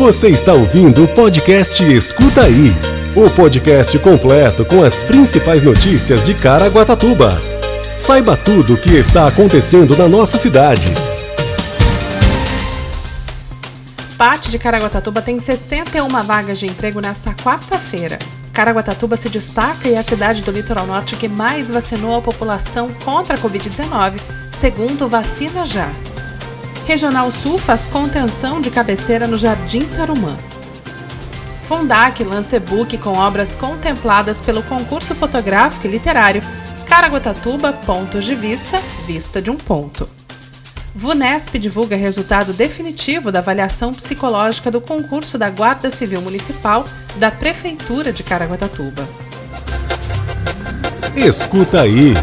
Você está ouvindo o podcast Escuta Aí o podcast completo com as principais notícias de Caraguatatuba. Saiba tudo o que está acontecendo na nossa cidade. PAT de Caraguatatuba tem 61 vagas de emprego nesta quarta-feira. Caraguatatuba se destaca e é a cidade do litoral norte que mais vacinou a população contra a Covid-19, segundo Vacina Já. Regional Sul faz contenção de cabeceira no Jardim Tarumã. Fundac lança e-book com obras contempladas pelo concurso fotográfico e literário Caraguatatuba Pontos de Vista, Vista de um Ponto. VUNESP divulga resultado definitivo da avaliação psicológica do concurso da Guarda Civil Municipal da Prefeitura de Caraguatatuba. Escuta aí.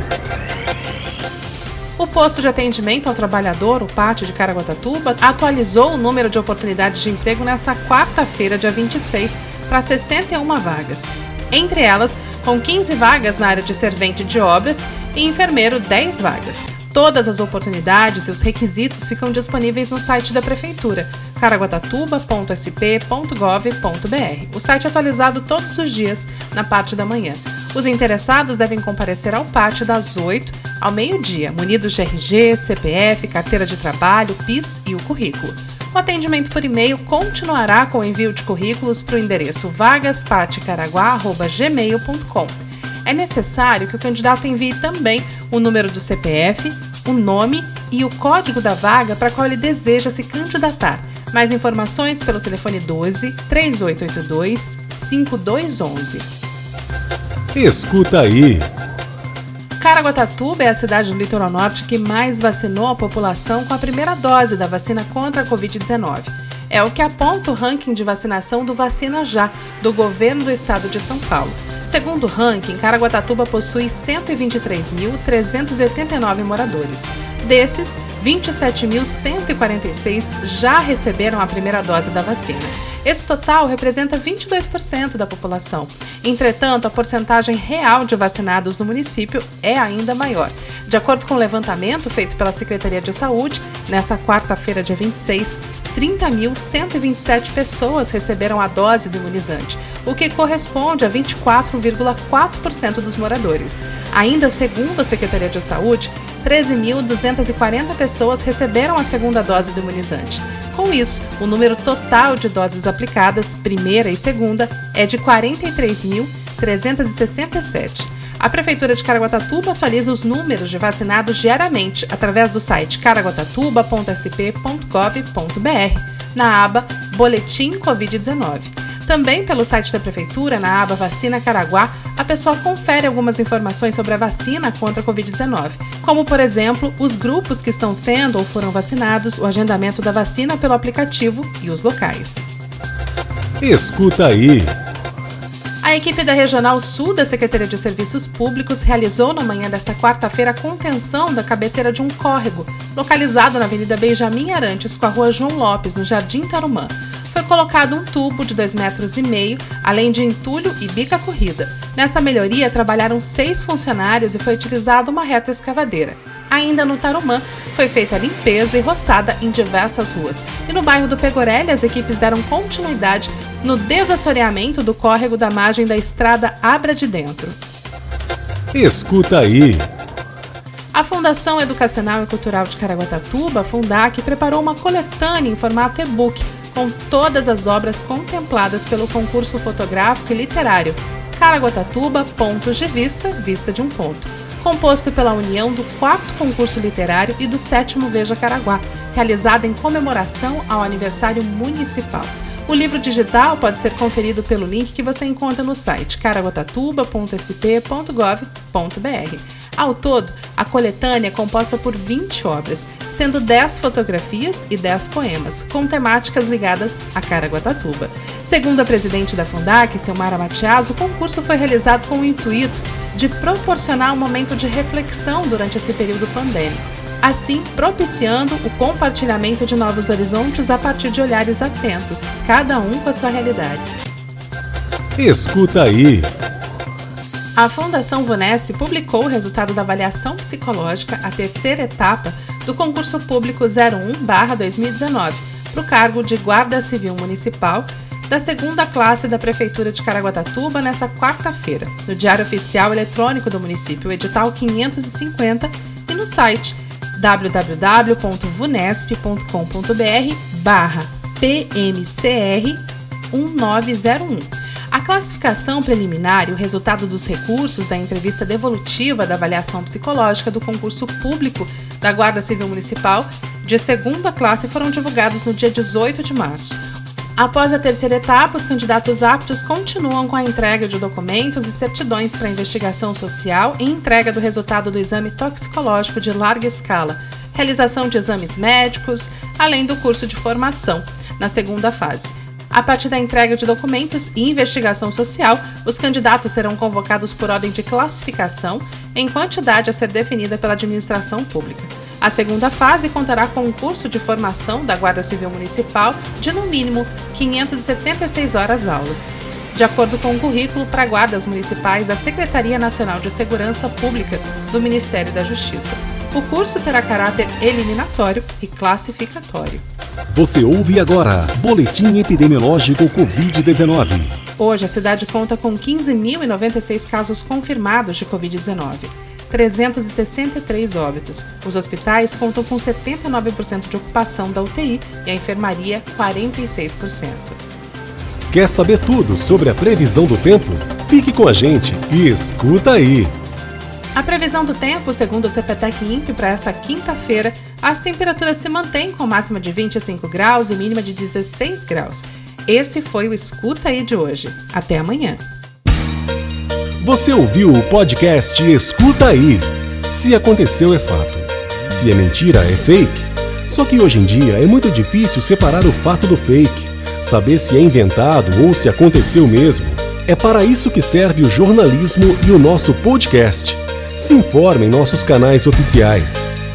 O posto de atendimento ao trabalhador, o Pátio de Caraguatatuba, atualizou o número de oportunidades de emprego nesta quarta-feira, dia 26, para 61 vagas. Entre elas, com 15 vagas na área de servente de obras e enfermeiro 10 vagas. Todas as oportunidades e os requisitos ficam disponíveis no site da Prefeitura, caraguatatuba.sp.gov.br. O site é atualizado todos os dias, na parte da manhã. Os interessados devem comparecer ao pátio das 8 ao meio-dia, munidos de RG, CPF, carteira de trabalho, PIS e o currículo. O atendimento por e-mail continuará com o envio de currículos para o endereço vagaspatecaraguá.gmail.com. É necessário que o candidato envie também o número do CPF, o nome e o código da vaga para qual ele deseja se candidatar. Mais informações pelo telefone 12 3882 5211. Escuta aí. Caraguatatuba é a cidade do litoral norte que mais vacinou a população com a primeira dose da vacina contra a Covid-19. É o que aponta o ranking de vacinação do Vacina Já, do governo do estado de São Paulo. Segundo o ranking, Caraguatatuba possui 123.389 moradores. Desses, 27.146 já receberam a primeira dose da vacina. Esse total representa 22% da população. Entretanto, a porcentagem real de vacinados no município é ainda maior. De acordo com o levantamento feito pela Secretaria de Saúde, nesta quarta-feira, dia 26, 30.127 pessoas receberam a dose do imunizante, o que corresponde a 24,4% dos moradores. Ainda segundo a Secretaria de Saúde, 13.240 pessoas receberam a segunda dose do imunizante. Com isso, o número total de doses aplicadas, primeira e segunda, é de 43.367. A Prefeitura de Caraguatatuba atualiza os números de vacinados diariamente através do site caraguatatuba.sp.gov.br, na aba Boletim Covid-19. Também pelo site da Prefeitura, na aba Vacina Caraguá, a pessoa confere algumas informações sobre a vacina contra a Covid-19, como, por exemplo, os grupos que estão sendo ou foram vacinados, o agendamento da vacina pelo aplicativo e os locais. Escuta aí. A equipe da Regional Sul da Secretaria de Serviços Públicos realizou na manhã desta quarta-feira a contenção da cabeceira de um córrego, localizado na Avenida Benjamin Arantes com a Rua João Lopes, no Jardim Tarumã foi colocado um tubo de 2,5 metros, e meio, além de entulho e bica corrida. Nessa melhoria, trabalharam seis funcionários e foi utilizada uma reta escavadeira. Ainda no Tarumã, foi feita a limpeza e roçada em diversas ruas. E no bairro do Pegorelli, as equipes deram continuidade no desassoreamento do córrego da margem da estrada Abra de Dentro. Escuta aí. A Fundação Educacional e Cultural de Caraguatatuba, Fundac, preparou uma coletânea em formato e-book com todas as obras contempladas pelo concurso fotográfico e literário Caraguatatuba Pontos de Vista, Vista de um Ponto, composto pela união do quarto concurso literário e do sétimo Veja Caraguá, realizado em comemoração ao aniversário municipal. O livro digital pode ser conferido pelo link que você encontra no site caraguatatuba.sp.gov.br. Ao todo, a coletânea é composta por 20 obras, sendo 10 fotografias e 10 poemas, com temáticas ligadas a Caraguatatuba. Segundo a presidente da Fundac, Silmara Matias, o concurso foi realizado com o intuito de proporcionar um momento de reflexão durante esse período pandêmico, assim propiciando o compartilhamento de novos horizontes a partir de olhares atentos, cada um com a sua realidade. Escuta aí! A Fundação Vunesp publicou o resultado da avaliação psicológica, a terceira etapa, do concurso público 01-2019, para o cargo de Guarda Civil Municipal da segunda classe da Prefeitura de Caraguatatuba nesta quarta-feira, no Diário Oficial Eletrônico do município, edital 550, e no site www.vunesp.com.br barra PMCR 1901. A classificação preliminar e o resultado dos recursos da entrevista devolutiva da avaliação psicológica do concurso público da Guarda Civil Municipal de segunda classe foram divulgados no dia 18 de março. Após a terceira etapa, os candidatos aptos continuam com a entrega de documentos e certidões para investigação social e entrega do resultado do exame toxicológico de larga escala, realização de exames médicos, além do curso de formação, na segunda fase. A partir da entrega de documentos e investigação social, os candidatos serão convocados por ordem de classificação em quantidade a ser definida pela administração pública. A segunda fase contará com um curso de formação da Guarda Civil Municipal de no mínimo 576 horas aulas, de acordo com o currículo para guardas municipais da Secretaria Nacional de Segurança Pública do Ministério da Justiça. O curso terá caráter eliminatório e classificatório. Você ouve agora Boletim Epidemiológico Covid-19. Hoje a cidade conta com 15.096 casos confirmados de Covid-19. 363 óbitos. Os hospitais contam com 79% de ocupação da UTI e a enfermaria 46%. Quer saber tudo sobre a previsão do tempo? Fique com a gente e escuta aí! A previsão do tempo, segundo o CPTEC INPE, para essa quinta-feira, as temperaturas se mantêm com máxima de 25 graus e mínima de 16 graus. Esse foi o Escuta aí de hoje. Até amanhã. Você ouviu o podcast Escuta aí. Se aconteceu é fato. Se é mentira é fake. Só que hoje em dia é muito difícil separar o fato do fake, saber se é inventado ou se aconteceu mesmo. É para isso que serve o jornalismo e o nosso podcast. Se informe em nossos canais oficiais.